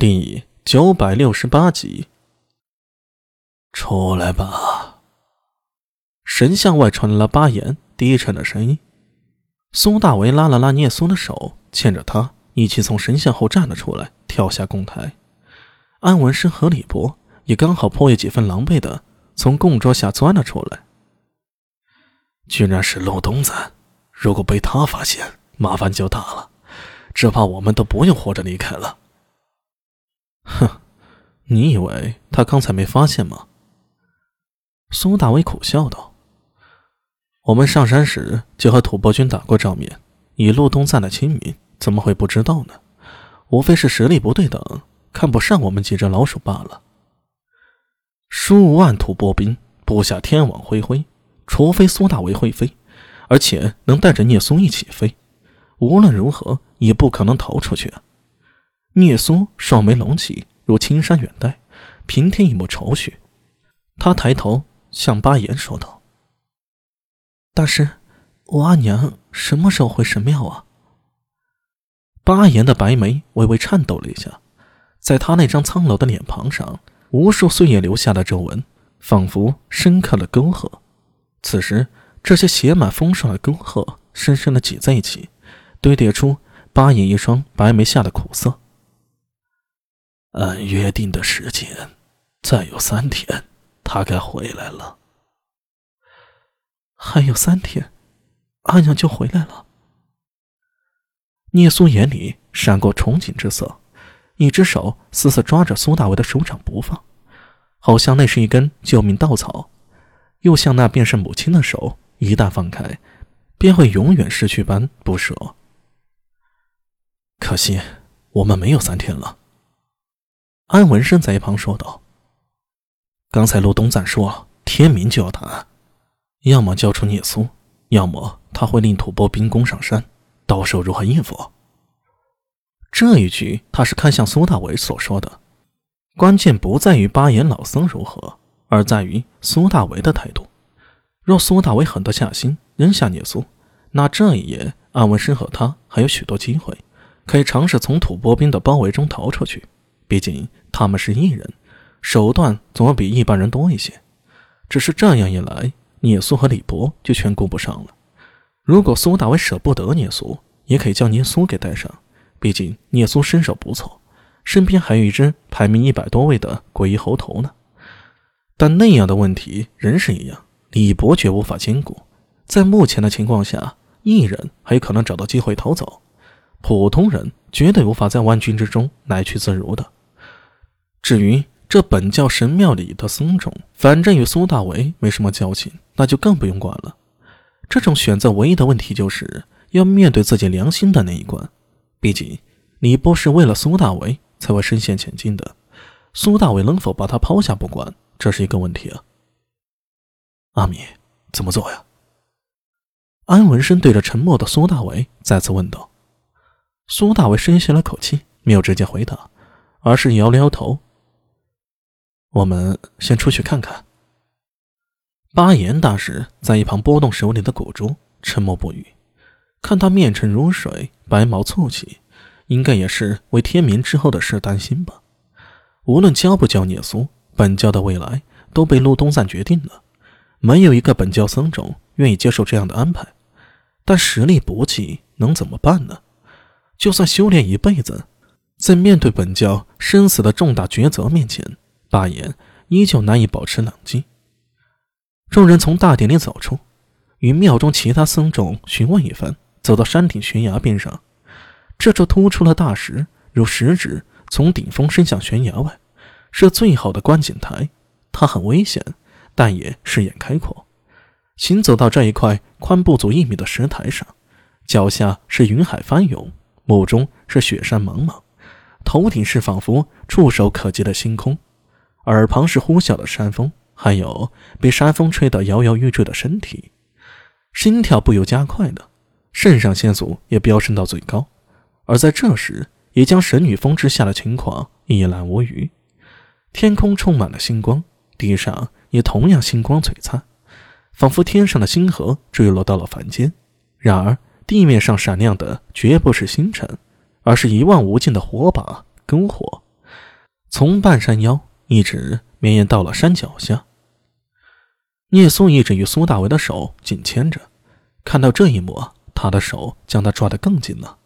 第九百六十八集，出来吧！神像外传来了巴彦低沉的声音。苏大为拉了拉聂松的手，牵着他一起从神像后站了出来，跳下供台。安文生和李博也刚好颇有几分狼狈的从供桌下钻了出来。居然是陆东子！如果被他发现，麻烦就大了，只怕我们都不用活着离开了。哼，你以为他刚才没发现吗？苏大伟苦笑道：“我们上山时就和吐蕃军打过照面，以路东赞的亲民，怎么会不知道呢？无非是实力不对等，看不上我们几只老鼠罢了。数万吐蕃兵布下天网恢恢，除非苏大为会飞，而且能带着聂松一起飞，无论如何也不可能逃出去啊！”聂苏双眉隆起，如青山远黛，平添一抹愁绪。他抬头向巴彦说道：“大师，我阿娘什么时候回神庙啊？”巴彦的白眉微微颤抖了一下，在他那张苍老的脸庞上，无数岁月留下的皱纹，仿佛深刻的沟壑。此时，这些写满风霜的沟壑深深的挤在一起，堆叠出巴彦一双白眉下的苦涩。按约定的时间，再有三天，他该回来了。还有三天，阿娘就回来了。聂苏眼里闪过憧憬之色，一只手死死抓着苏大伟的手掌不放，好像那是一根救命稻草，又像那便是母亲的手，一旦放开，便会永远失去般不舍。可惜，我们没有三天了。安文生在一旁说道：“刚才陆东赞说天明就要打，要么交出聂苏，要么他会令吐蕃兵攻上山，到时候如何应付？”这一句他是看向苏大伟所说的，关键不在于巴彦老僧如何，而在于苏大为的态度。若苏大为狠得下心扔下聂苏，那这一夜安文生和他还有许多机会，可以尝试从吐蕃兵的包围中逃出去。毕竟他们是异人，手段总要比一般人多一些。只是这样一来，聂苏和李博就全顾不上了。如果苏大伟舍不得聂苏，也可以将聂苏给带上。毕竟聂苏身手不错，身边还有一只排名一百多位的诡异猴头呢。但那样的问题仍是一样，李博绝无法兼顾。在目前的情况下，异人还有可能找到机会逃走，普通人绝对无法在万军之中来去自如的。至于这本教神庙里的僧众，反正与苏大为没什么交情，那就更不用管了。这种选择唯一的问题就是要面对自己良心的那一关。毕竟李波是为了苏大为才会深陷险境的，苏大为能否把他抛下不管，这是一个问题啊。阿米，怎么做呀？安文生对着沉默的苏大为再次问道。苏大为深吸了口气，没有直接回答，而是摇了摇头。我们先出去看看。巴彦大师在一旁拨动手里的古珠，沉默不语。看他面沉如水，白毛蹙起，应该也是为天明之后的事担心吧。无论教不教聂苏，本教的未来都被陆东赞决定了。没有一个本教僧众愿意接受这样的安排。但实力不济，能怎么办呢？就算修炼一辈子，在面对本教生死的重大抉择面前。巴彦依旧难以保持冷静。众人从大殿里走出，与庙中其他僧众询问一番，走到山顶悬崖边上。这座突出了大石，如食指从顶峰伸向悬崖外，是最好的观景台。它很危险，但也视野开阔。行走到这一块宽不足一米的石台上，脚下是云海翻涌，目中是雪山茫茫，头顶是仿佛触手可及的星空。耳旁是呼啸的山风，还有被山风吹得摇摇欲坠的身体，心跳不由加快的，肾上腺素也飙升到最高。而在这时，也将神女峰之下的情况一览无余。天空充满了星光，地上也同样星光璀璨，仿佛天上的星河坠落到了凡间。然而，地面上闪亮的绝不是星辰，而是一望无尽的火把篝火。从半山腰一直绵延到了山脚下。聂松一直与苏大为的手紧牵着，看到这一幕，他的手将他抓得更紧了。